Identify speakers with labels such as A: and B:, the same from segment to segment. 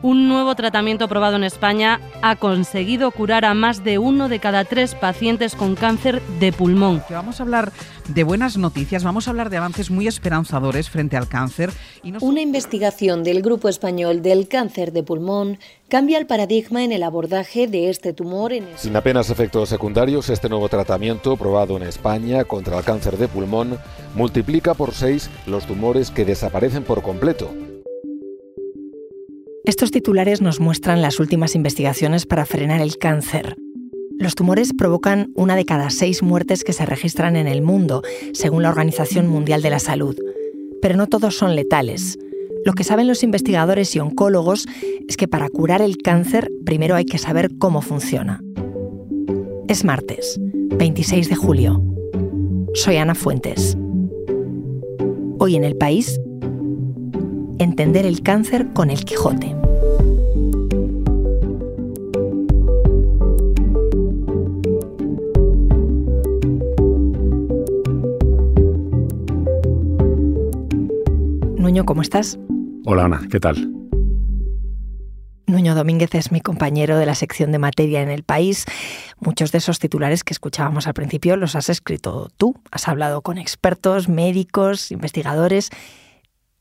A: Un nuevo tratamiento aprobado en España ha conseguido curar a más de uno de cada tres pacientes con cáncer de pulmón.
B: vamos a hablar de buenas noticias, vamos a hablar de avances muy esperanzadores frente al cáncer.
C: Una investigación del Grupo Español del Cáncer de Pulmón cambia el paradigma en el abordaje de este tumor. En
D: Sin apenas efectos secundarios, este nuevo tratamiento probado en España contra el cáncer de pulmón multiplica por seis los tumores que desaparecen por completo.
E: Estos titulares nos muestran las últimas investigaciones para frenar el cáncer. Los tumores provocan una de cada seis muertes que se registran en el mundo, según la Organización Mundial de la Salud. Pero no todos son letales. Lo que saben los investigadores y oncólogos es que para curar el cáncer primero hay que saber cómo funciona. Es martes, 26 de julio. Soy Ana Fuentes. Hoy en el país, entender el cáncer con el Quijote. Nuño, ¿cómo estás?
F: Hola Ana, ¿qué tal?
E: Nuño Domínguez es mi compañero de la sección de materia en el país. Muchos de esos titulares que escuchábamos al principio los has escrito tú. Has hablado con expertos, médicos, investigadores.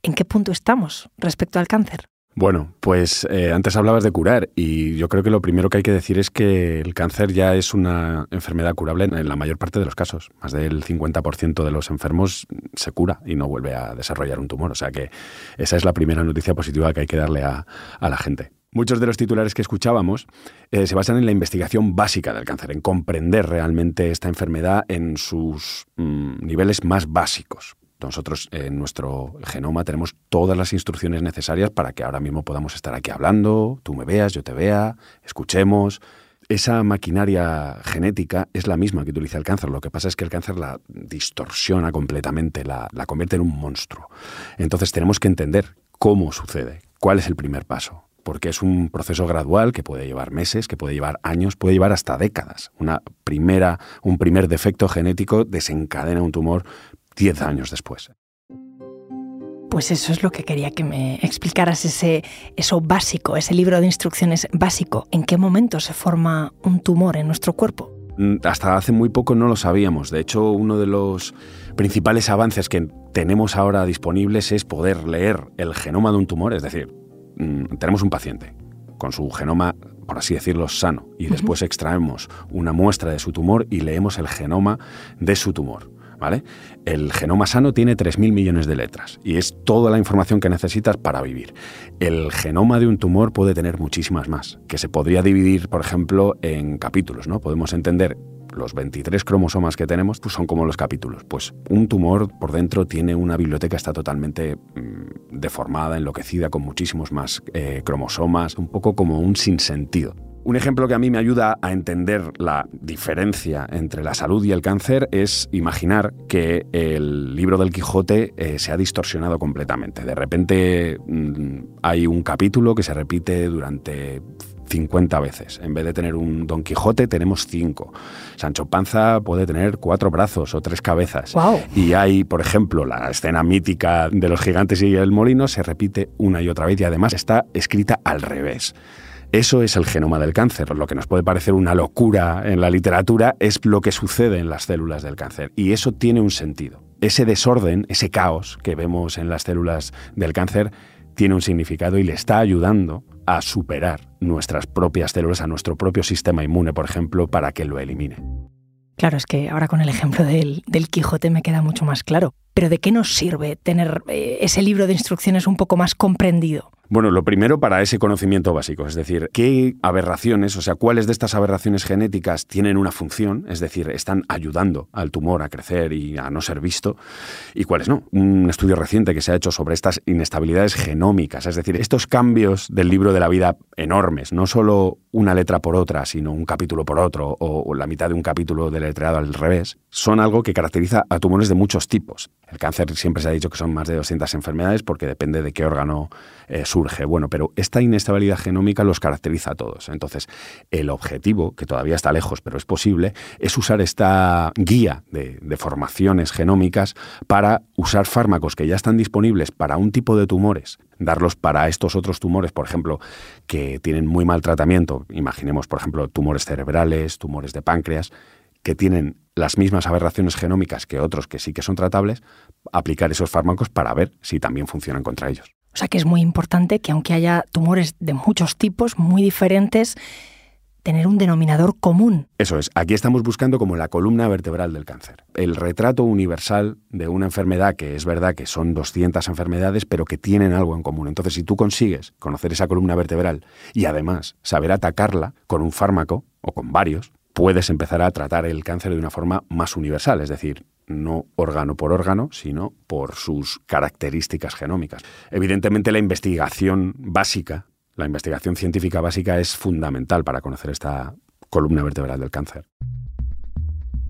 E: ¿En qué punto estamos respecto al cáncer?
F: Bueno, pues eh, antes hablabas de curar y yo creo que lo primero que hay que decir es que el cáncer ya es una enfermedad curable en la mayor parte de los casos. Más del 50% de los enfermos se cura y no vuelve a desarrollar un tumor. O sea que esa es la primera noticia positiva que hay que darle a, la gente. Muchos de los titulares que escuchábamos eh, se basan en la investigación básica del cáncer, en comprender realmente esta enfermedad en sus mm, niveles más básicos. Nosotros en nuestro genoma tenemos todas las instrucciones necesarias para que ahora mismo podamos estar aquí hablando, tú me veas, yo te vea, escuchemos. Esa maquinaria genética es la misma que utiliza el cáncer. Lo que pasa es que el cáncer la distorsiona completamente, la, la convierte en un monstruo. Entonces tenemos que entender cómo sucede, cuál es el primer paso porque es un proceso gradual que puede llevar meses, que puede llevar años, puede llevar hasta décadas. Una primera, un primer defecto genético desencadena un tumor 10 años después.
E: Pues eso es lo que quería que me explicaras, ese, eso básico, ese libro de instrucciones básico. ¿En qué momento se forma un tumor en nuestro cuerpo?
F: Mm, hasta hace muy poco no lo sabíamos. De hecho, uno de los principales avances que tenemos ahora disponibles es poder leer el genoma de un tumor. Es decir, mm, tenemos un paciente con su genoma, por así decirlo, sano, y después extraemos una muestra de su tumor y leemos el genoma de su tumor. El genoma sano tiene 3.000 millones de letras y es toda la información que necesitas para vivir. El genoma de un tumor puede tener muchísimas más, que se podría dividir, por ejemplo, en capítulos, ¿no? Podemos entender los 23 cromosomas que tenemos pues son como los capítulos. Pues un tumor por dentro tiene una biblioteca está totalmente mm, deformada, enloquecida, con muchísimos más eh, cromosomas, un poco como un sinsentido. Un ejemplo que a mí me ayuda a entender la diferencia entre la salud y el cáncer es imaginar que el libro del Quijote eh, se ha distorsionado completamente. De repente mm, hay un capítulo que se repite durante 50 veces. En vez de tener un Don Quijote, tenemos cinco. Sancho Panza puede tener cuatro brazos o tres cabezas. Y hay, por ejemplo, la escena mítica de los gigantes y el molino se repite una y otra vez y además está escrita al revés. Eso es el genoma del cáncer. Lo que nos puede parecer una locura en la literatura es lo que sucede en las células del cáncer. Y eso tiene un sentido. Ese desorden, ese caos que vemos en las células del cáncer, tiene un significado y le está ayudando a superar nuestras propias células, a nuestro propio sistema inmune, por ejemplo, para que lo elimine.
E: Claro, es que ahora con el ejemplo del, Quijote me queda mucho más claro. Pero ¿de qué nos sirve tener eh, ese libro de instrucciones un poco más comprendido?
F: Bueno, lo primero para ese conocimiento básico, es decir, qué aberraciones, o sea, cuáles de estas aberraciones genéticas tienen una función, es decir, están ayudando al tumor a crecer y a no ser visto, y cuáles no. Un estudio reciente que se ha hecho sobre estas inestabilidades genómicas, es decir, estos cambios del libro de la vida enormes, no solo una letra por otra, sino un capítulo por otro, o, la mitad de un capítulo deletreado al revés, son algo que caracteriza a tumores de muchos tipos. El cáncer siempre se ha dicho que son más de 200 enfermedades porque depende de qué órgano eh, surge. Bueno, pero esta inestabilidad genómica los caracteriza a todos. Entonces, el objetivo, que todavía está lejos, pero es posible, es usar esta guía de, de formaciones genómicas para usar fármacos que ya están disponibles para un tipo de tumores, darlos para estos otros tumores, por ejemplo, que tienen muy mal tratamiento. Imaginemos, por ejemplo, tumores cerebrales, tumores de páncreas, que tienen las mismas aberraciones genómicas que otros que sí que son tratables, aplicar esos fármacos para ver si también funcionan contra ellos.
E: O sea que es muy importante que aunque haya tumores de muchos tipos, muy diferentes, tener un denominador común.
F: Eso es, aquí estamos buscando como la columna vertebral del cáncer. El retrato universal de una enfermedad que es verdad que son 200 enfermedades, pero que tienen algo en común. Entonces, si tú consigues conocer esa columna vertebral y además saber atacarla con un fármaco o con varios, puedes empezar a tratar el cáncer de una forma más universal, es decir, no órgano por órgano, sino por sus características genómicas. Evidentemente la investigación básica, la investigación científica básica es fundamental para conocer esta columna vertebral del cáncer.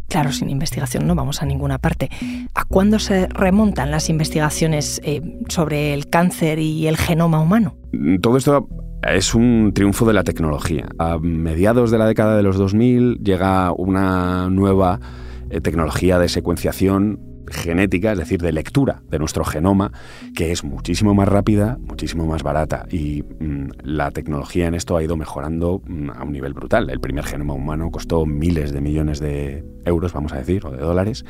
E: Claro, sin investigación no vamos a ninguna parte. ¿A cuándo se remontan las investigaciones eh, sobre el cáncer y el genoma humano?
F: Todo esto es un triunfo de la tecnología. A mediados de la década de los 2000 llega una nueva eh, tecnología de secuenciación genética, es decir, de lectura de nuestro genoma, que es muchísimo más rápida, muchísimo más barata. Y mm, la tecnología en esto ha ido mejorando mm, a un nivel brutal. El primer genoma humano costó miles de millones de euros, vamos a decir, o de dólares.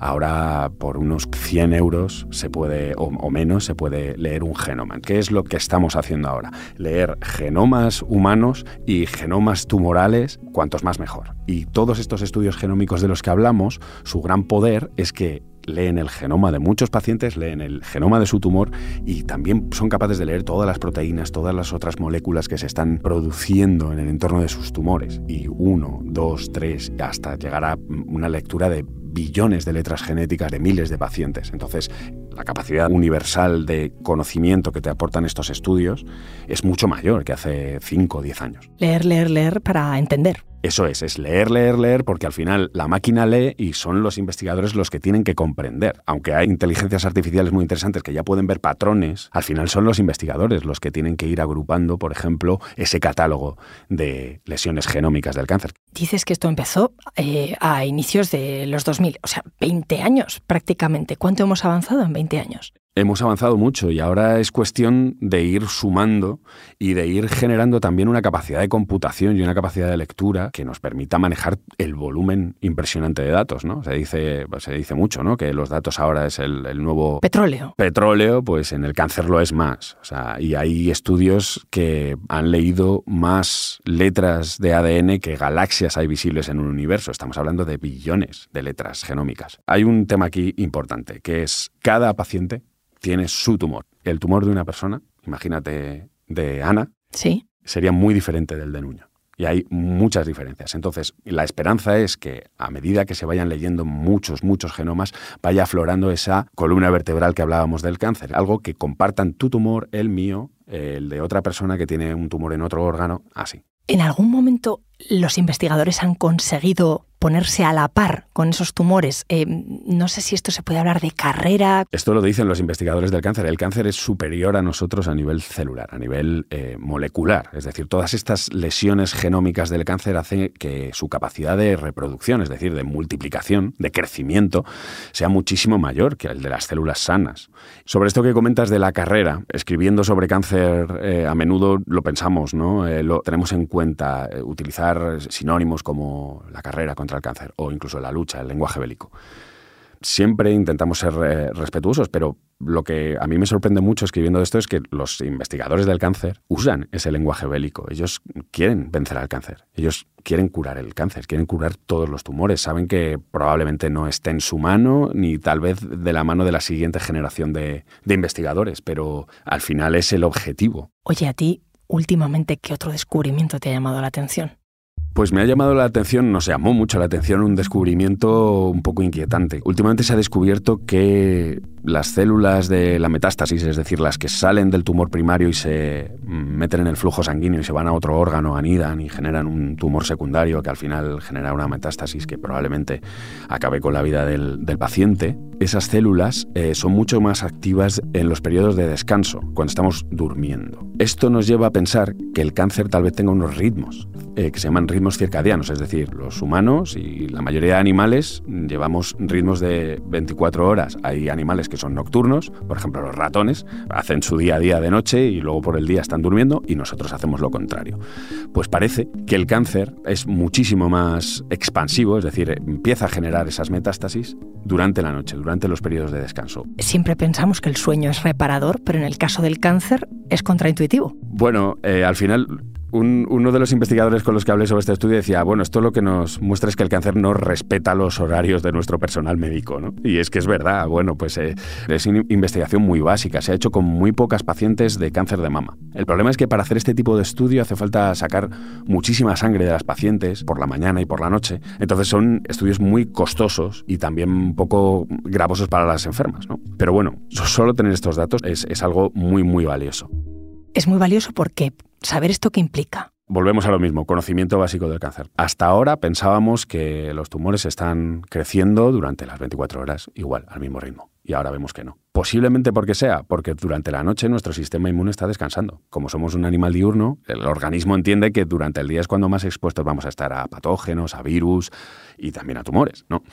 F: Ahora, por unos 100 euros se puede, o, o menos, se puede leer un genoma. ¿Qué es lo que estamos haciendo ahora? Leer genomas humanos y genomas tumorales, cuantos más mejor. Y todos estos estudios genómicos de los que hablamos, su gran poder es que leen el genoma de muchos pacientes, leen el genoma de su tumor y también son capaces de leer todas las proteínas, todas las otras moléculas que se están produciendo en el entorno de sus tumores. Y uno, dos, tres, hasta llegar a una lectura de billones de letras genéticas de miles de pacientes. Entonces, la capacidad universal de conocimiento que te aportan estos estudios es mucho mayor que hace 5 o 10 años.
E: Leer, leer, leer para entender.
F: Eso es, es leer, leer, leer, porque al final la máquina lee y son los investigadores los que tienen que comprender. Aunque hay inteligencias artificiales muy interesantes que ya pueden ver patrones, al final son los investigadores los que tienen que ir agrupando, por ejemplo, ese catálogo de lesiones genómicas del cáncer.
E: Dices que esto empezó eh, a inicios de los 2000, o sea, 20 años prácticamente. ¿Cuánto hemos avanzado en 20 años?
F: Hemos avanzado mucho y ahora es cuestión de ir sumando y de ir generando también una capacidad de computación y una capacidad de lectura que nos permita manejar el volumen impresionante de datos, ¿no? Se dice, se dice mucho, ¿no? Que los datos ahora es el, el nuevo
E: Petróleo.
F: petróleo, pues en el cáncer lo es más. O sea, y hay estudios que han leído más letras de ADN que galaxias hay visibles en un universo. Estamos hablando de billones de letras genómicas. Hay un tema aquí importante, que es cada paciente tiene su tumor. El tumor de una persona, imagínate de Ana,
E: Sí.
F: sería muy diferente del de Nuño. Y hay muchas diferencias. Entonces, la esperanza es que a medida que se vayan leyendo muchos, muchos genomas, vaya aflorando esa columna vertebral que hablábamos del cáncer. Algo que compartan tu tumor, el mío, el de otra persona que tiene un tumor en otro órgano, así.
E: ¿En algún momento los investigadores han conseguido ponerse a la par con esos tumores? Eh, no sé si esto se puede hablar de carrera.
F: Esto lo dicen los investigadores del cáncer. El cáncer es superior a nosotros a nivel celular, a nivel eh, molecular. Es decir, todas estas lesiones genómicas del cáncer hacen que su capacidad de reproducción, es decir, de multiplicación, de crecimiento, sea muchísimo mayor que el de las células sanas. Sobre esto que comentas de la carrera, escribiendo sobre cáncer, eh, a menudo lo pensamos, ¿no? Lo tenemos en cuenta utilizar sinónimos como la carrera contra el cáncer o incluso la lucha, el lenguaje bélico. Siempre intentamos ser eh, respetuosos, pero lo que a mí me sorprende mucho escribiendo esto es que los investigadores del cáncer usan ese lenguaje bélico. Ellos quieren vencer al cáncer. Ellos quieren curar el cáncer, quieren curar todos los tumores. Saben que probablemente no esté en su mano ni tal vez de la mano de la siguiente generación de, de investigadores, pero al final es el objetivo.
E: Oye, a ti, últimamente, ¿qué otro descubrimiento te ha llamado la atención?
F: Pues me ha llamado la atención, nos llamó mucho la atención un descubrimiento un poco inquietante. Últimamente se ha descubierto que las células de la metástasis, es decir, las que salen del tumor primario y se meten en el flujo sanguíneo y se van a otro órgano, anidan y generan un tumor secundario que al final genera una metástasis que probablemente acabe con la vida del, paciente, esas células eh, son mucho más activas en los periodos de descanso, cuando estamos durmiendo. Esto nos lleva a pensar que el cáncer tal vez tenga unos ritmos eh, que se llaman ritmos circadianos, es decir, los humanos y la mayoría de animales llevamos ritmos de 24 horas. Hay animales que son nocturnos, por ejemplo los ratones, hacen su día a día de noche y luego por el día están durmiendo y nosotros hacemos lo contrario. Pues parece que el cáncer es muchísimo más expansivo, es decir, empieza a generar esas metástasis durante la noche, durante los periodos de descanso.
E: Siempre pensamos que el sueño es reparador, pero en el caso del cáncer es contraintuitivo.
F: Bueno, eh, al final uno de los investigadores con los que hablé sobre este estudio decía, bueno, esto lo que nos muestra es que el cáncer no respeta los horarios de nuestro personal médico, ¿no? Y es que es verdad, bueno, pues eh, es una investigación muy básica, se ha hecho con muy pocas pacientes de cáncer de mama. El problema es que para hacer este tipo de estudio hace falta sacar muchísima sangre de las pacientes por la mañana y por la noche, entonces son estudios muy costosos y también un poco gravosos para las enfermas, ¿no? Pero bueno, solo tener estos datos es, es algo muy, muy valioso.
E: Es muy valioso porque saber esto qué implica.
F: Volvemos a lo mismo, conocimiento básico del cáncer. Hasta ahora pensábamos que los tumores están creciendo durante las 24 horas, igual, al mismo ritmo. Y ahora vemos que no. Posiblemente porque sea, porque durante la noche nuestro sistema inmune está descansando. Como somos un animal diurno, el organismo entiende que durante el día es cuando más expuestos vamos a estar a patógenos, a virus y también a tumores, ¿no?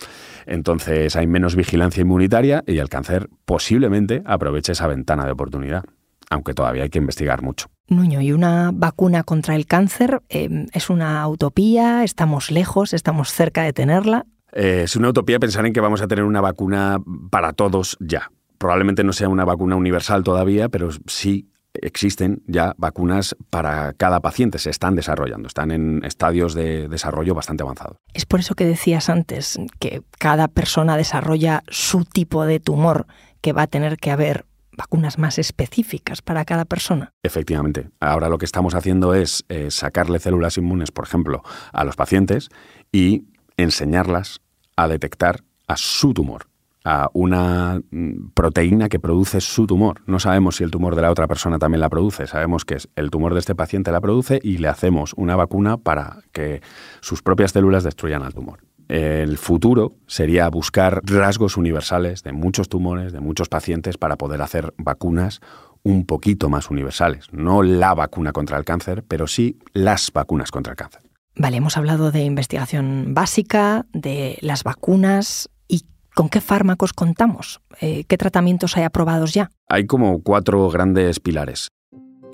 F: Entonces hay menos vigilancia inmunitaria y el cáncer posiblemente aproveche esa ventana de oportunidad, aunque todavía hay que investigar mucho.
E: Nuño, ¿y una vacuna contra el cáncer em, es una utopía? ¿Estamos lejos? ¿Estamos cerca de tenerla?
F: Eh, es una utopía pensar en que vamos a tener una vacuna para todos ya. Probablemente no sea una vacuna universal todavía, pero sí existen ya vacunas para cada paciente, se están desarrollando, están en estadios de desarrollo bastante avanzados.
E: Es por eso que decías antes que cada persona desarrolla su tipo de tumor, que va a tener que haber vacunas más específicas para cada persona.
F: Efectivamente. Ahora lo que estamos haciendo es eh, sacarle células inmunes, por ejemplo, a los pacientes y enseñarlas a detectar a su tumor a una mm, proteína que produce su tumor. No sabemos si el tumor de la otra persona también la produce, sabemos que el tumor de este paciente la produce y le hacemos una vacuna para que sus propias células destruyan al tumor el futuro sería buscar rasgos universales de muchos tumores, de muchos pacientes, para poder hacer vacunas un poquito más universales. No la vacuna contra el cáncer, pero sí las vacunas contra el cáncer.
E: Vale, hemos hablado de investigación básica, de las vacunas. ¿Y con qué fármacos contamos? Eh, ¿Qué tratamientos hay aprobados ya?
F: Hay como cuatro grandes pilares.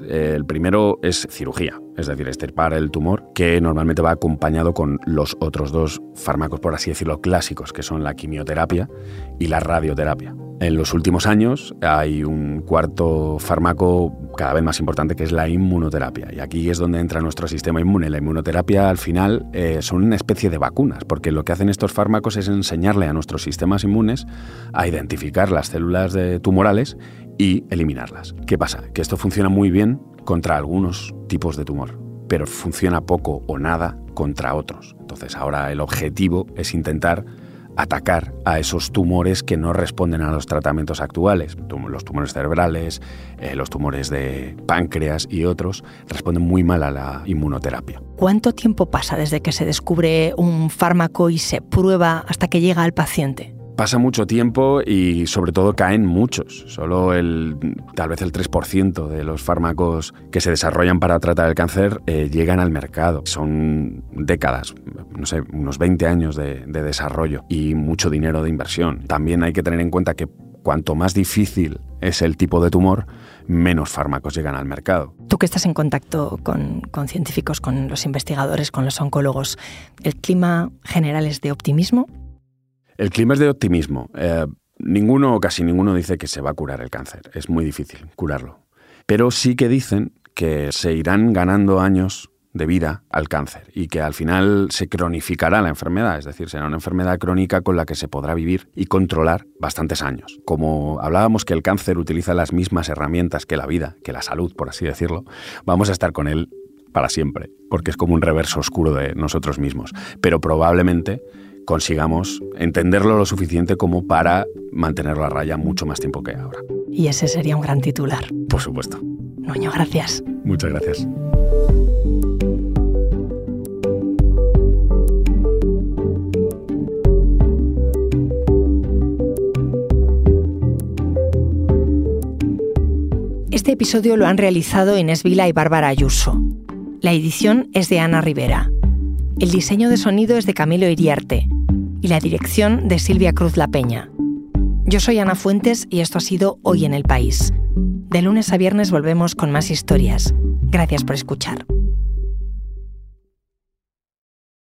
F: El primero es cirugía, es decir, extirpar el tumor, que normalmente va acompañado con los otros dos fármacos, por así decirlo, clásicos, que son la quimioterapia y la radioterapia. En los últimos años hay un cuarto fármaco cada vez más importante que es la inmunoterapia. Y aquí es donde entra nuestro sistema inmune. La inmunoterapia al final eh, son una especie de vacunas, porque lo que hacen estos fármacos es enseñarle a nuestros sistemas inmunes a identificar las células tumorales y eliminarlas. ¿Qué pasa? Que esto funciona muy bien contra algunos tipos de tumor, pero funciona poco o nada contra otros. Entonces ahora el objetivo es intentar atacar a esos tumores que no responden a los tratamientos actuales. Los tumores cerebrales, eh, los tumores de páncreas y otros responden muy mal a la inmunoterapia.
E: ¿Cuánto tiempo pasa desde que se descubre un fármaco y se prueba hasta que llega al paciente?
F: Pasa mucho tiempo y sobre todo caen muchos. Solo el, tal vez el 3% de los fármacos que se desarrollan para tratar el cáncer eh, llegan al mercado. Son décadas, no sé, unos 20 años de, de desarrollo y mucho dinero de inversión. También hay que tener en cuenta que cuanto más difícil es el tipo de tumor, menos fármacos llegan al mercado.
E: Tú que estás en contacto con, con, científicos, con los investigadores, con los oncólogos, ¿el clima general es de optimismo?
F: El clima es de optimismo. Eh, ninguno o casi ninguno dice que se va a curar el cáncer. Es muy difícil curarlo. Pero sí que dicen que se irán ganando años de vida al cáncer y que al final se cronificará la enfermedad, es decir, será una enfermedad crónica con la que se podrá vivir y controlar bastantes años. Como hablábamos que el cáncer utiliza las mismas herramientas que la vida, que la salud, por así decirlo, vamos a estar con él para siempre, porque es como un reverso oscuro de nosotros mismos. Pero probablemente consigamos entenderlo lo suficiente como para mantenerlo a raya mucho más tiempo que ahora.
E: Y ese sería un gran titular.
F: Por supuesto.
E: Nuño, gracias.
F: Muchas gracias.
E: Este episodio lo han realizado Inés Vila y Bárbara Ayuso. La edición es de Ana Rivera. El diseño de sonido es de Camilo Iriarte y la dirección de Silvia Cruz La Peña. Yo soy Ana Fuentes y esto ha sido Hoy en el País. De lunes a viernes volvemos con más historias. Gracias por escuchar.